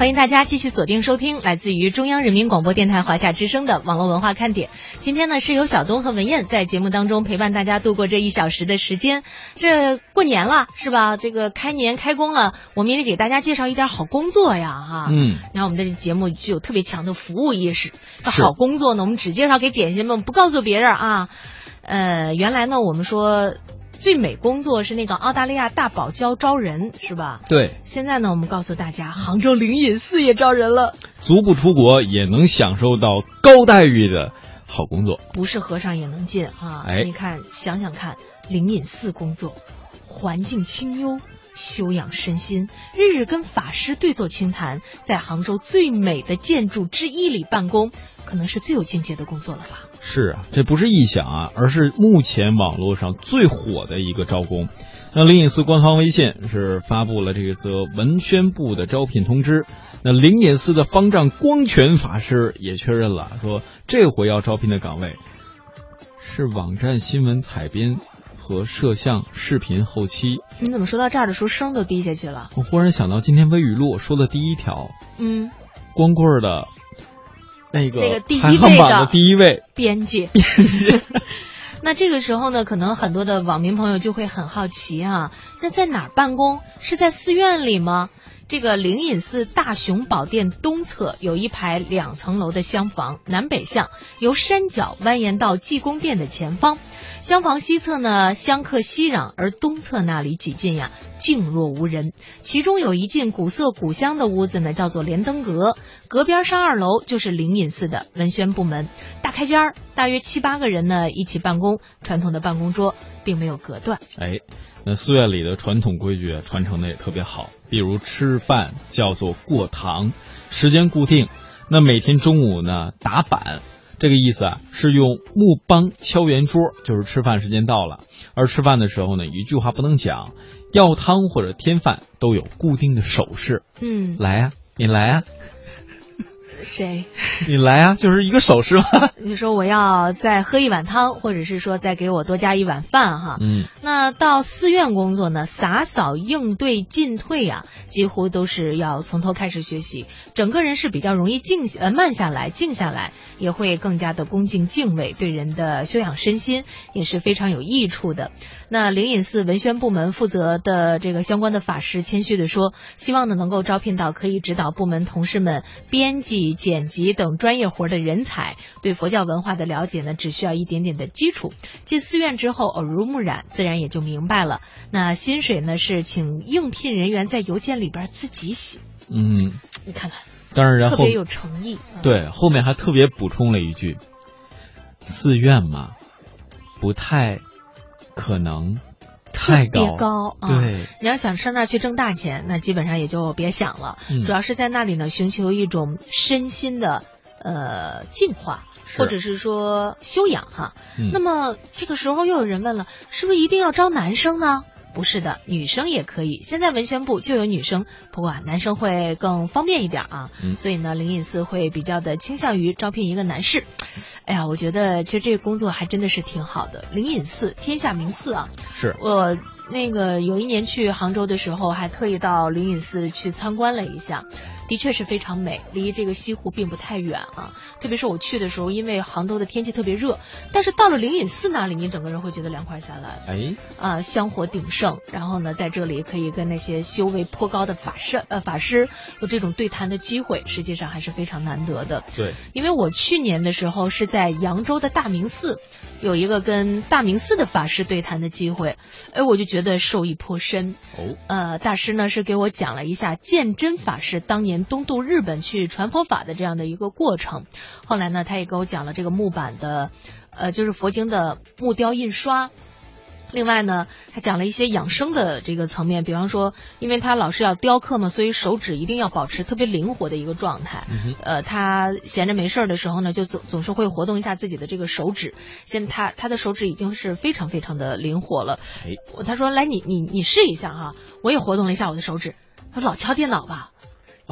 欢迎大家继续锁定收听来自于中央人民广播电台华夏之声的网络文化看点。今天呢是由小东和文燕在节目当中陪伴大家度过这一小时的时间。这过年了是吧？这个开年开工了，我们也得给大家介绍一点好工作呀哈。嗯，然后我们的这节目具有特别强的服务意识。好工作呢，我们只介绍给点心们，不告诉别人啊。呃，原来呢我们说。最美工作是那个澳大利亚大堡礁招人，是吧？对。现在呢，我们告诉大家，杭州灵隐寺也招人了。足不出国也能享受到高待遇的好工作，不是和尚也能进啊！哎，你看，想想看，灵隐寺工作，环境清幽，修养身心，日日跟法师对坐清谈，在杭州最美的建筑之一里办公，可能是最有境界的工作了吧？是啊，这不是臆想啊，而是目前网络上最火的一个招工。那灵隐寺官方微信是发布了这个则文宣部的招聘通知。那灵隐寺的方丈光泉法师也确认了，说这回要招聘的岗位是网站新闻采编和摄像视频后期。你怎么说到这儿的时候声都低下去了？我忽然想到今天微语录说的第一条，嗯，光棍的。那个那个第一位的第一位编辑，编辑。那这个时候呢，可能很多的网民朋友就会很好奇啊，那在哪儿办公？是在寺院里吗？这个灵隐寺大雄宝殿东侧有一排两层楼的厢房，南北向，由山脚蜿蜒到济公殿的前方。厢房西侧呢，香客熙攘，而东侧那里几进呀，静若无人。其中有一进古色古香的屋子呢，叫做莲灯阁。阁边上二楼就是灵隐寺的文宣部门，大开间儿，大约七八个人呢一起办公。传统的办公桌并没有隔断。哎，那寺院里的传统规矩传承的也特别好，比如吃饭叫做过堂，时间固定。那每天中午呢打板。这个意思啊，是用木棒敲圆桌，就是吃饭时间到了。而吃饭的时候呢，一句话不能讲，要汤或者添饭都有固定的手势。嗯，来呀，你来呀。谁？你来啊，就是一个手势吗？你说我要再喝一碗汤，或者是说再给我多加一碗饭哈。嗯，那到寺院工作呢，洒扫应对进退啊，几乎都是要从头开始学习。整个人是比较容易静呃慢下来，静下来也会更加的恭敬敬畏，对人的修养身心也是非常有益处的。那灵隐寺文宣部门负责的这个相关的法师谦虚的说，希望呢能够招聘到可以指导部门同事们编辑。剪辑等专业活的人才，对佛教文化的了解呢，只需要一点点的基础。进寺院之后，耳濡目染，自然也就明白了。那薪水呢，是请应聘人员在邮件里边自己写。嗯，你看看，当然，然后特别有诚意。对，后面还特别补充了一句：寺院嘛，不太可能。太高啊！对，你要想上那儿去挣大钱，那基本上也就别想了。主要是在那里呢，寻求一种身心的呃净化，或者是说修养哈。那么这个时候又有人问了，是不是一定要招男生呢？不是的，女生也可以。现在文宣部就有女生，不过啊男生会更方便一点啊。所以呢，灵隐寺会比较的倾向于招聘一个男士。哎呀，我觉得其实这个工作还真的是挺好的。灵隐寺天下名寺啊，是我那个有一年去杭州的时候，还特意到灵隐寺去参观了一下。的确是非常美，离这个西湖并不太远啊。特别是我去的时候，因为杭州的天气特别热，但是到了灵隐寺那里，你整个人会觉得凉快下来。哎，啊，香火鼎盛，然后呢，在这里可以跟那些修为颇高的法师呃法师有这种对谈的机会，实际上还是非常难得的。对，因为我去年的时候是在扬州的大明寺，有一个跟大明寺的法师对谈的机会，哎，我就觉得受益颇深。哦，呃，大师呢是给我讲了一下鉴真法师当年。东渡日本去传佛法的这样的一个过程，后来呢，他也给我讲了这个木板的，呃，就是佛经的木雕印刷。另外呢，还讲了一些养生的这个层面，比方说，因为他老是要雕刻嘛，所以手指一定要保持特别灵活的一个状态。呃，他闲着没事儿的时候呢，就总总是会活动一下自己的这个手指。现在他他的手指已经是非常非常的灵活了。哎，他说来你你你试一下哈，我也活动了一下我的手指。他说老敲电脑吧。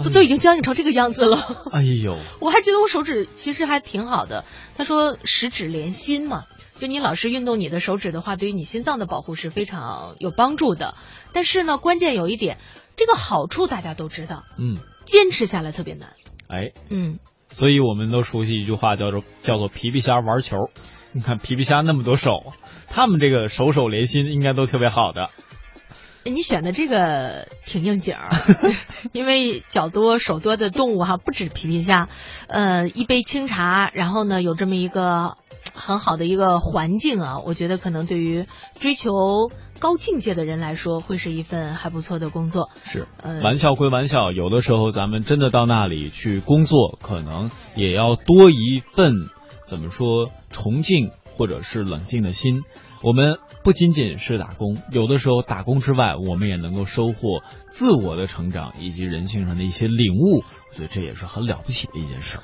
都都已经僵硬成这个样子了。哎呦，我还觉得我手指其实还挺好的。他说十指连心嘛，就你老是运动你的手指的话，对于你心脏的保护是非常有帮助的。但是呢，关键有一点，这个好处大家都知道。嗯，坚持下来特别难。哎，嗯，所以我们都熟悉一句话，叫做叫做皮皮虾玩球。你看皮皮虾那么多手，他们这个手手连心，应该都特别好的。你选的这个挺应景儿，因为脚多手多的动物哈，不止皮皮虾。呃，一杯清茶，然后呢，有这么一个很好的一个环境啊，我觉得可能对于追求高境界的人来说，会是一份还不错的工作。是，呃，玩笑归玩笑，有的时候咱们真的到那里去工作，可能也要多一份怎么说崇敬或者是冷静的心。我们不仅仅是打工，有的时候打工之外，我们也能够收获自我的成长以及人性上的一些领悟。我觉得这也是很了不起的一件事儿。